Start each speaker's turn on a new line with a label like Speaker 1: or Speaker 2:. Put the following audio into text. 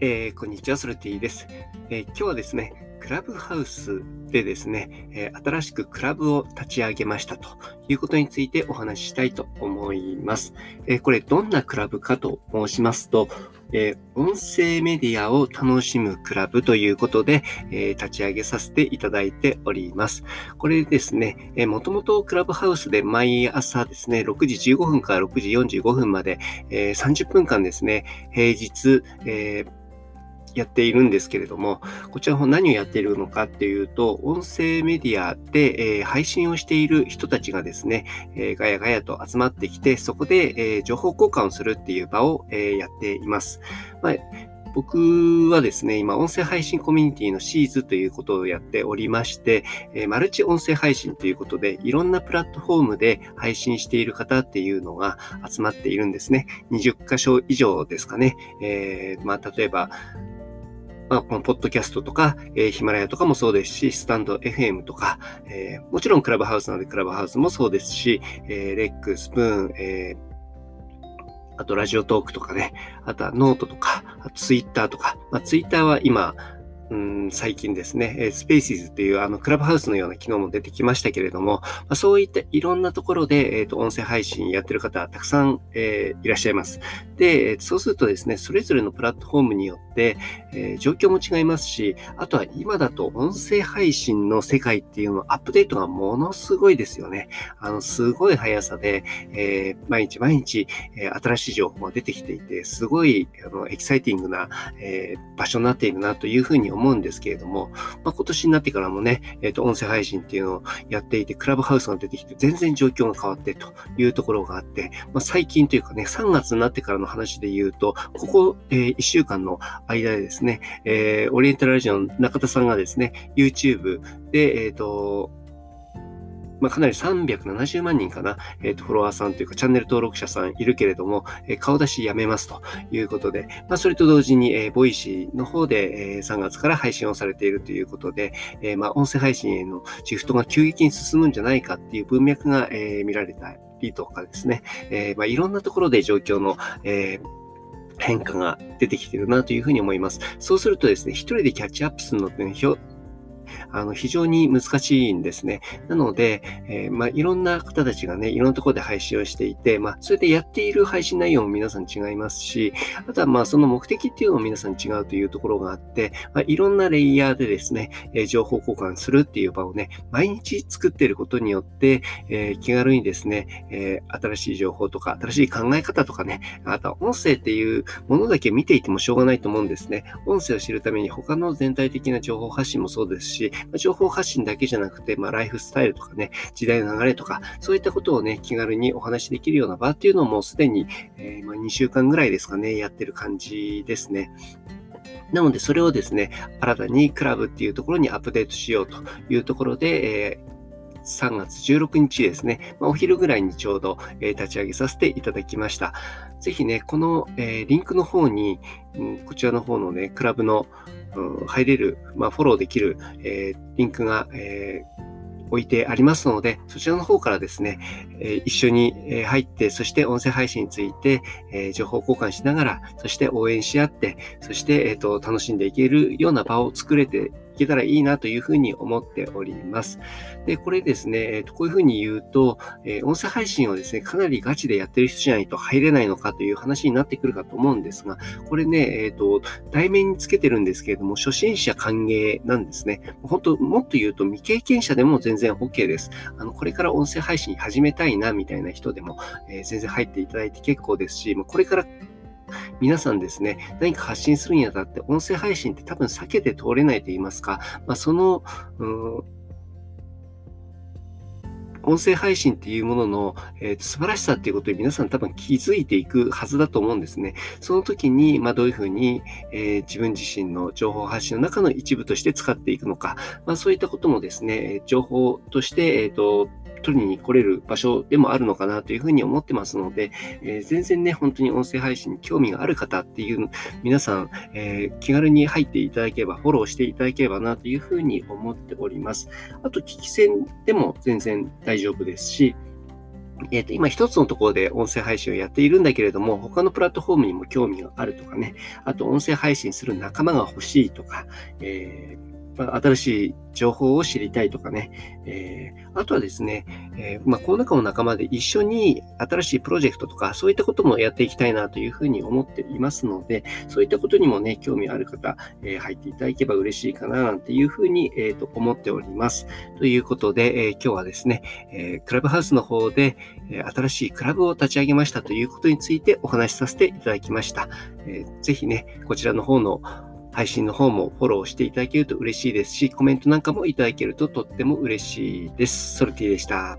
Speaker 1: えー、こんにちは、ソルティです、えー、今日はですね、クラブハウスでですね、えー、新しくクラブを立ち上げましたということについてお話ししたいと思います。えこれどんなクラブかと申しますと、え音声メディアを楽しむクラブということで、え立ち上げさせていただいております。これですね、えー、もともとクラブハウスで毎朝ですね、6時15分から6時45分まで、え30分間ですね、平日、えーやっているんですけれども、こちらの方何をやっているのかっていうと、音声メディアで、えー、配信をしている人たちがですね、えー、ガヤガヤと集まってきて、そこで、えー、情報交換をするっていう場を、えやっています。まあ僕はですね、今、音声配信コミュニティのシーズということをやっておりまして、えマルチ音声配信ということで、いろんなプラットフォームで配信している方っていうのが集まっているんですね。20箇所以上ですかね。えー、まあ、例えば、まあ、このポッドキャストとか、えー、ヒマラヤとかもそうですし、スタンド FM とか、えー、もちろんクラブハウスなのでクラブハウスもそうですし、えー、レック、スプーン、えーあとラジオトークとかね、あとはノートとか、ツイッターとか、まあ、ツイッターは今、うん、最近ですね、スペーシーズっていうあのクラブハウスのような機能も出てきましたけれども、まあ、そういったいろんなところで、えーと、音声配信やってる方たくさん、えー、いらっしゃいます。で、そうするとですね、それぞれのプラットフォームによって、えー、状況も違いますし、あとは今だと音声配信の世界っていうのアップデートがものすごいですよね。あの、すごい速さで、えー、毎日毎日、えー、新しい情報が出てきていて、すごいあのエキサイティングな、え、場所になっているなというふうに思うんですけれども、まあ、今年になってからもね、えっ、と、音声配信っていうのをやっていて、クラブハウスが出てきて、全然状況が変わってというところがあって、まあ、最近というかね、3月になってからの話で言うと、ここ、えー、1週間の間でですね、えー、オリエンタルラジオの中田さんがですね、YouTube で、えっ、ー、と、まあ、かなり370万人かな、えっ、と、フォロワーさんというか、チャンネル登録者さんいるけれども、え、顔出しやめますということで、まあ、それと同時に、えー、ボイシーの方で、えー、3月から配信をされているということで、えー、まあ、音声配信へのシフトが急激に進むんじゃないかっていう文脈が、えー、見られたりとかですね、えー、まあ、いろんなところで状況の、えー変化が出てきてるなというふうに思います。そうするとですね、一人でキャッチアップするのって、ね、あの、非常に難しいんですね。なので、えー、まあ、いろんな方たちがね、いろんなところで配信をしていて、まあ、それでやっている配信内容も皆さん違いますし、あとはまあ、その目的っていうのも皆さん違うというところがあって、まあ、いろんなレイヤーでですね、えー、情報交換するっていう場をね、毎日作っていることによって、えー、気軽にですね、え新しい情報とか、新しい考え方とかね、あとは音声っていうものだけ見ていてもしょうがないと思うんですね。音声を知るために他の全体的な情報発信もそうですし、し情報発信だけじゃなくて、まあ、ライフスタイルとかね、時代の流れとか、そういったことをね、気軽にお話しできるような場っていうのもすでに、えー、まあ、2週間ぐらいですかね、やってる感じですね。なので、それをですね、新たにクラブっていうところにアップデートしようというところで、えー3月16日ですね、まあ、お昼ぐらいにちょうど、えー、立ち上げさせていただきました。ぜひね、この、えー、リンクの方に、うん、こちらの方のね、クラブの、うん、入れる、まあ、フォローできる、えー、リンクが、え置いてありますので、そちらの方からですね、え一緒に入って、そして音声配信について、え情報交換しながら、そして応援し合って、そして、えっ、と、楽しんでいけるような場を作れてけたらいいなというふうに思っております。で、これですね、えー、とこういうふうに言うと、え、音声配信をですね、かなりガチでやってる人じゃないと入れないのかという話になってくるかと思うんですが、これね、えっ、と、題名につけてるんですけれども、初心者歓迎なんですね。本当もっと言うと未経験者でも全然 OK です。あの、これから音声配信始めたいな、みたいな人でも、え全然入っていただいて結構ですし、これから皆さんですね、何か発信するにあたって、音声配信って多分避けて通れないと言いますか、まあ、その、うん音声配信っていうものの、えー、素晴らしさっていうことに皆さん多分気づいていくはずだと思うんですね。その時に、まあ、どういうふうに、えー、自分自身の情報発信の中の一部として使っていくのか、まあ、そういったこともですね、情報として、えっ、ー、と、取りに来れる場所でもあるのかなというふうに思ってますので、えー、全然ね、本当に音声配信に興味がある方っていう皆さん、えー、気軽に入っていただければ、フォローしていただければなというふうに思っております。あと、聞き戦でも全然大丈夫ですし、えっ、と、今一つのところで音声配信をやっているんだけれども、他のプラットフォームにも興味があるとかね、あと音声配信する仲間が欲しいとか、えーまあ、新しい情報を知りたいとかね、えー、あとはですね、えー、まあ、この中の仲間で一緒に新しいプロジェクトとか、そういったこともやっていきたいなというふうに思っていますので、そういったことにもね、興味ある方、えー、入っていただけば嬉しいかな、なんていうふうに、えー、と思っております。ということで、え今日はですね、えクラブハウスの方で、え新しいクラブを立ち上げましたということについてお話しさせていただきました。えー、ぜひね、こちらの方の配信の方もフォローしていただけると嬉しいですし、コメントなんかもいただけるととっても嬉しいです。ソルティでした。